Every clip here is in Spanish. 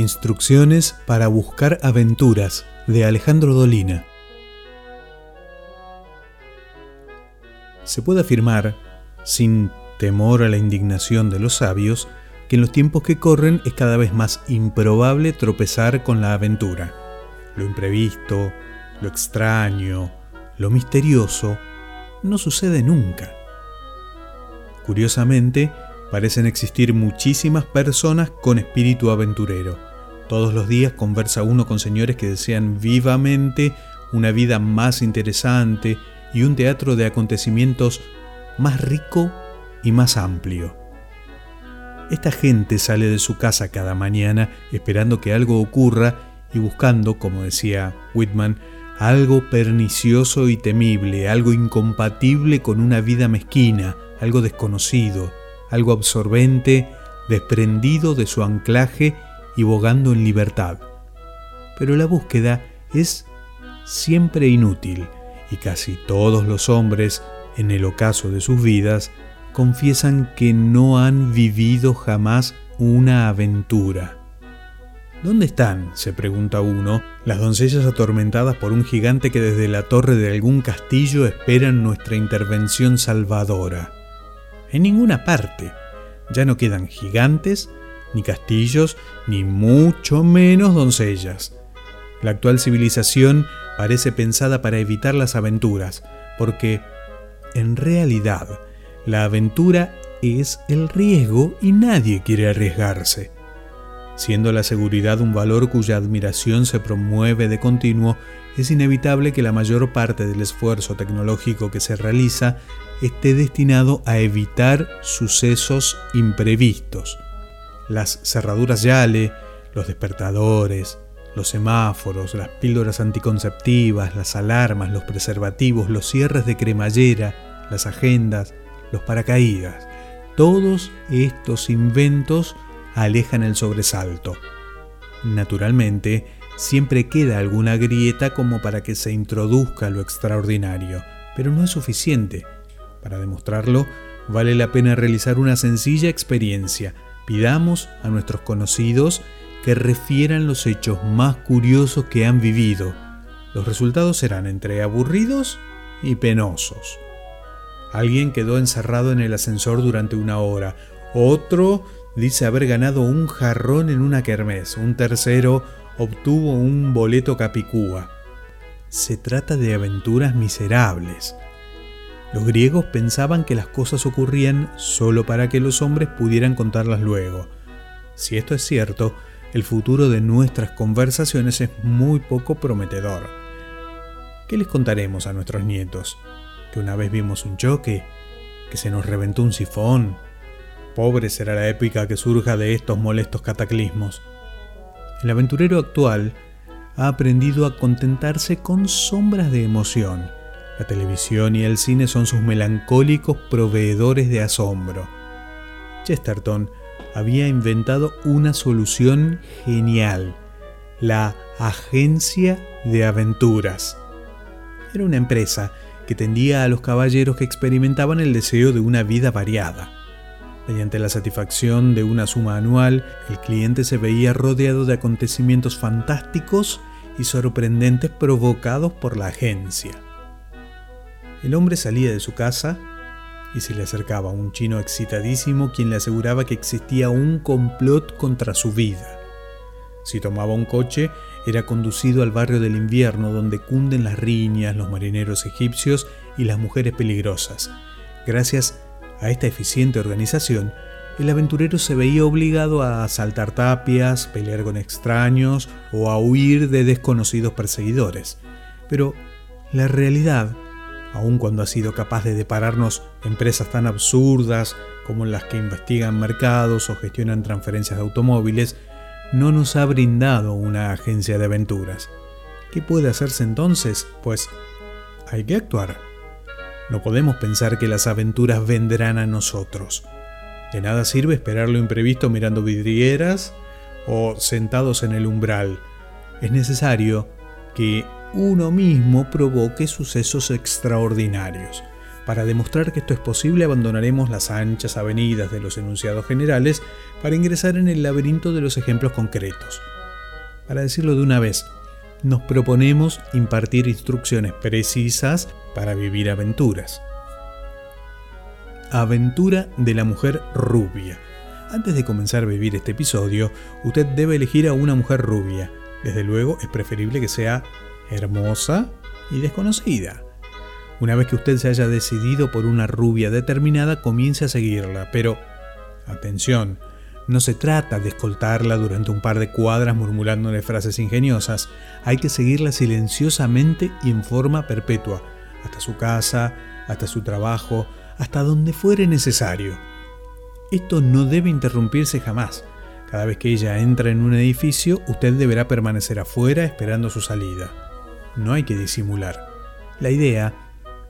Instrucciones para buscar aventuras de Alejandro Dolina. Se puede afirmar, sin temor a la indignación de los sabios, que en los tiempos que corren es cada vez más improbable tropezar con la aventura. Lo imprevisto, lo extraño, lo misterioso, no sucede nunca. Curiosamente, parecen existir muchísimas personas con espíritu aventurero. Todos los días conversa uno con señores que desean vivamente una vida más interesante y un teatro de acontecimientos más rico y más amplio. Esta gente sale de su casa cada mañana esperando que algo ocurra y buscando, como decía Whitman, algo pernicioso y temible, algo incompatible con una vida mezquina, algo desconocido, algo absorbente, desprendido de su anclaje y bogando en libertad. Pero la búsqueda es siempre inútil y casi todos los hombres, en el ocaso de sus vidas, confiesan que no han vivido jamás una aventura. ¿Dónde están, se pregunta uno, las doncellas atormentadas por un gigante que desde la torre de algún castillo esperan nuestra intervención salvadora? En ninguna parte. Ya no quedan gigantes, ni castillos, ni mucho menos doncellas. La actual civilización parece pensada para evitar las aventuras, porque, en realidad, la aventura es el riesgo y nadie quiere arriesgarse. Siendo la seguridad un valor cuya admiración se promueve de continuo, es inevitable que la mayor parte del esfuerzo tecnológico que se realiza esté destinado a evitar sucesos imprevistos. Las cerraduras Yale, los despertadores, los semáforos, las píldoras anticonceptivas, las alarmas, los preservativos, los cierres de cremallera, las agendas, los paracaídas. Todos estos inventos alejan el sobresalto. Naturalmente, siempre queda alguna grieta como para que se introduzca lo extraordinario, pero no es suficiente. Para demostrarlo, vale la pena realizar una sencilla experiencia. Pidamos a nuestros conocidos que refieran los hechos más curiosos que han vivido. Los resultados serán entre aburridos y penosos. Alguien quedó encerrado en el ascensor durante una hora. Otro dice haber ganado un jarrón en una kermés. Un tercero obtuvo un boleto capicúa. Se trata de aventuras miserables. Los griegos pensaban que las cosas ocurrían solo para que los hombres pudieran contarlas luego. Si esto es cierto, el futuro de nuestras conversaciones es muy poco prometedor. ¿Qué les contaremos a nuestros nietos? ¿Que una vez vimos un choque? ¿Que se nos reventó un sifón? Pobre será la épica que surja de estos molestos cataclismos. El aventurero actual ha aprendido a contentarse con sombras de emoción. La televisión y el cine son sus melancólicos proveedores de asombro. Chesterton había inventado una solución genial, la Agencia de Aventuras. Era una empresa que tendía a los caballeros que experimentaban el deseo de una vida variada. Mediante la satisfacción de una suma anual, el cliente se veía rodeado de acontecimientos fantásticos y sorprendentes provocados por la agencia. El hombre salía de su casa y se le acercaba un chino excitadísimo quien le aseguraba que existía un complot contra su vida. Si tomaba un coche, era conducido al barrio del invierno donde cunden las riñas, los marineros egipcios y las mujeres peligrosas. Gracias a esta eficiente organización, el aventurero se veía obligado a asaltar tapias, pelear con extraños o a huir de desconocidos perseguidores. Pero la realidad aun cuando ha sido capaz de depararnos empresas tan absurdas como las que investigan mercados o gestionan transferencias de automóviles, no nos ha brindado una agencia de aventuras. ¿Qué puede hacerse entonces? Pues hay que actuar. No podemos pensar que las aventuras vendrán a nosotros. De nada sirve esperar lo imprevisto mirando vidrieras o sentados en el umbral. Es necesario que uno mismo provoque sucesos extraordinarios. Para demostrar que esto es posible abandonaremos las anchas avenidas de los enunciados generales para ingresar en el laberinto de los ejemplos concretos. Para decirlo de una vez, nos proponemos impartir instrucciones precisas para vivir aventuras. Aventura de la mujer rubia. Antes de comenzar a vivir este episodio, usted debe elegir a una mujer rubia. Desde luego es preferible que sea hermosa y desconocida. Una vez que usted se haya decidido por una rubia determinada, comience a seguirla, pero atención, no se trata de escoltarla durante un par de cuadras murmurándole frases ingeniosas, hay que seguirla silenciosamente y en forma perpetua, hasta su casa, hasta su trabajo, hasta donde fuere necesario. Esto no debe interrumpirse jamás. Cada vez que ella entra en un edificio, usted deberá permanecer afuera esperando su salida. No hay que disimular. La idea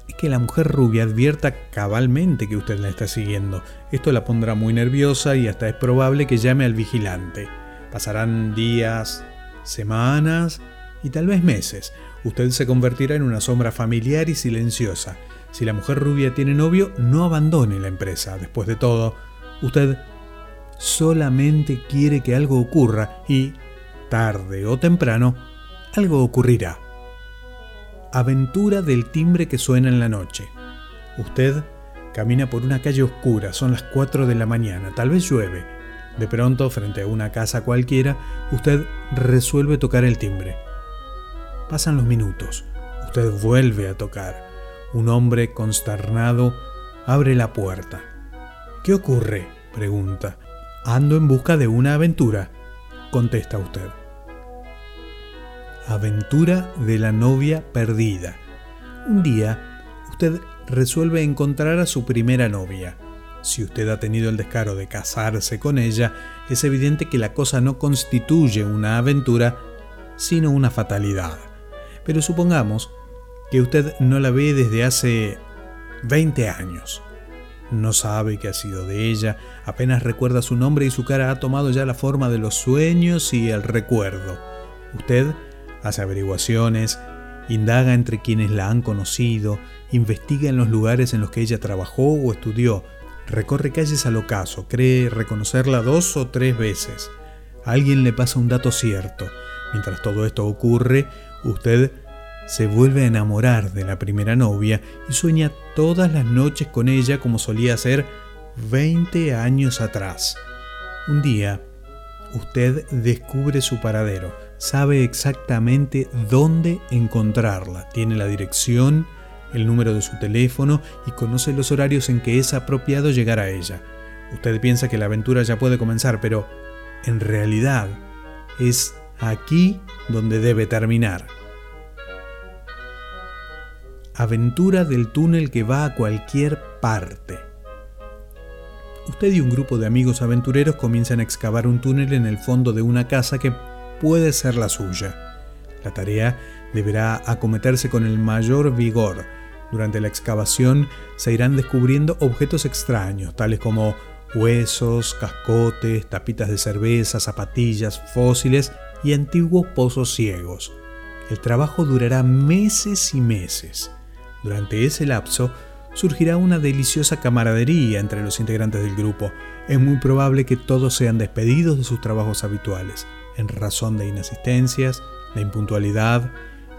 es que la mujer rubia advierta cabalmente que usted la está siguiendo. Esto la pondrá muy nerviosa y hasta es probable que llame al vigilante. Pasarán días, semanas y tal vez meses. Usted se convertirá en una sombra familiar y silenciosa. Si la mujer rubia tiene novio, no abandone la empresa. Después de todo, usted solamente quiere que algo ocurra y, tarde o temprano, algo ocurrirá. Aventura del timbre que suena en la noche. Usted camina por una calle oscura, son las 4 de la mañana, tal vez llueve. De pronto, frente a una casa cualquiera, usted resuelve tocar el timbre. Pasan los minutos, usted vuelve a tocar. Un hombre consternado abre la puerta. ¿Qué ocurre? pregunta. Ando en busca de una aventura, contesta usted. Aventura de la novia perdida. Un día, usted resuelve encontrar a su primera novia. Si usted ha tenido el descaro de casarse con ella, es evidente que la cosa no constituye una aventura, sino una fatalidad. Pero supongamos que usted no la ve desde hace 20 años. No sabe qué ha sido de ella, apenas recuerda su nombre y su cara ha tomado ya la forma de los sueños y el recuerdo. Usted hace averiguaciones, indaga entre quienes la han conocido, investiga en los lugares en los que ella trabajó o estudió, recorre calles al ocaso, cree reconocerla dos o tres veces. Alguien le pasa un dato cierto. Mientras todo esto ocurre, usted se vuelve a enamorar de la primera novia y sueña todas las noches con ella como solía hacer 20 años atrás. Un día, usted descubre su paradero, sabe exactamente dónde encontrarla, tiene la dirección, el número de su teléfono y conoce los horarios en que es apropiado llegar a ella. Usted piensa que la aventura ya puede comenzar, pero en realidad es aquí donde debe terminar. Aventura del túnel que va a cualquier parte. Usted y un grupo de amigos aventureros comienzan a excavar un túnel en el fondo de una casa que puede ser la suya. La tarea deberá acometerse con el mayor vigor. Durante la excavación se irán descubriendo objetos extraños, tales como huesos, cascotes, tapitas de cerveza, zapatillas, fósiles y antiguos pozos ciegos. El trabajo durará meses y meses. Durante ese lapso surgirá una deliciosa camaradería entre los integrantes del grupo. Es muy probable que todos sean despedidos de sus trabajos habituales, en razón de inasistencias, la impuntualidad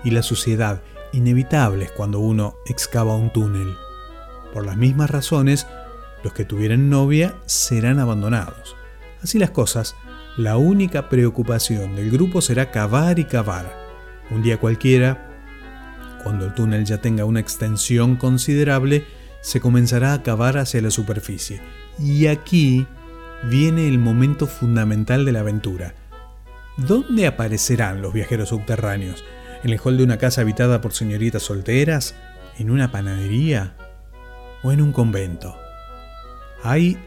y la suciedad, inevitables cuando uno excava un túnel. Por las mismas razones, los que tuvieran novia serán abandonados. Así las cosas, la única preocupación del grupo será cavar y cavar. Un día cualquiera, cuando el túnel ya tenga una extensión considerable, se comenzará a cavar hacia la superficie. Y aquí viene el momento fundamental de la aventura. ¿Dónde aparecerán los viajeros subterráneos? ¿En el hall de una casa habitada por señoritas solteras? ¿En una panadería? ¿O en un convento? Hay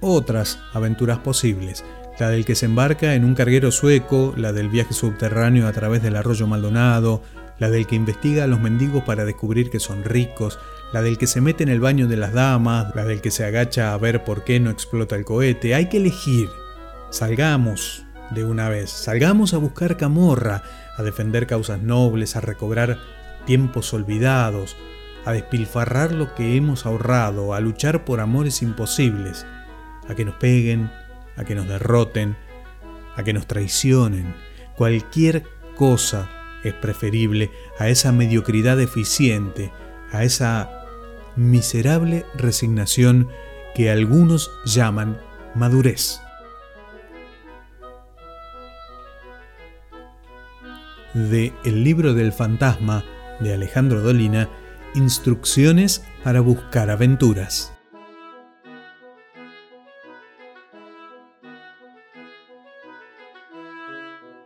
otras aventuras posibles, la del que se embarca en un carguero sueco, la del viaje subterráneo a través del arroyo Maldonado, la del que investiga a los mendigos para descubrir que son ricos, la del que se mete en el baño de las damas, la del que se agacha a ver por qué no explota el cohete. Hay que elegir. Salgamos de una vez, salgamos a buscar camorra, a defender causas nobles, a recobrar tiempos olvidados, a despilfarrar lo que hemos ahorrado, a luchar por amores imposibles, a que nos peguen, a que nos derroten, a que nos traicionen. Cualquier cosa es preferible a esa mediocridad eficiente, a esa miserable resignación que algunos llaman madurez. De El libro del fantasma de Alejandro Dolina, Instrucciones para buscar aventuras.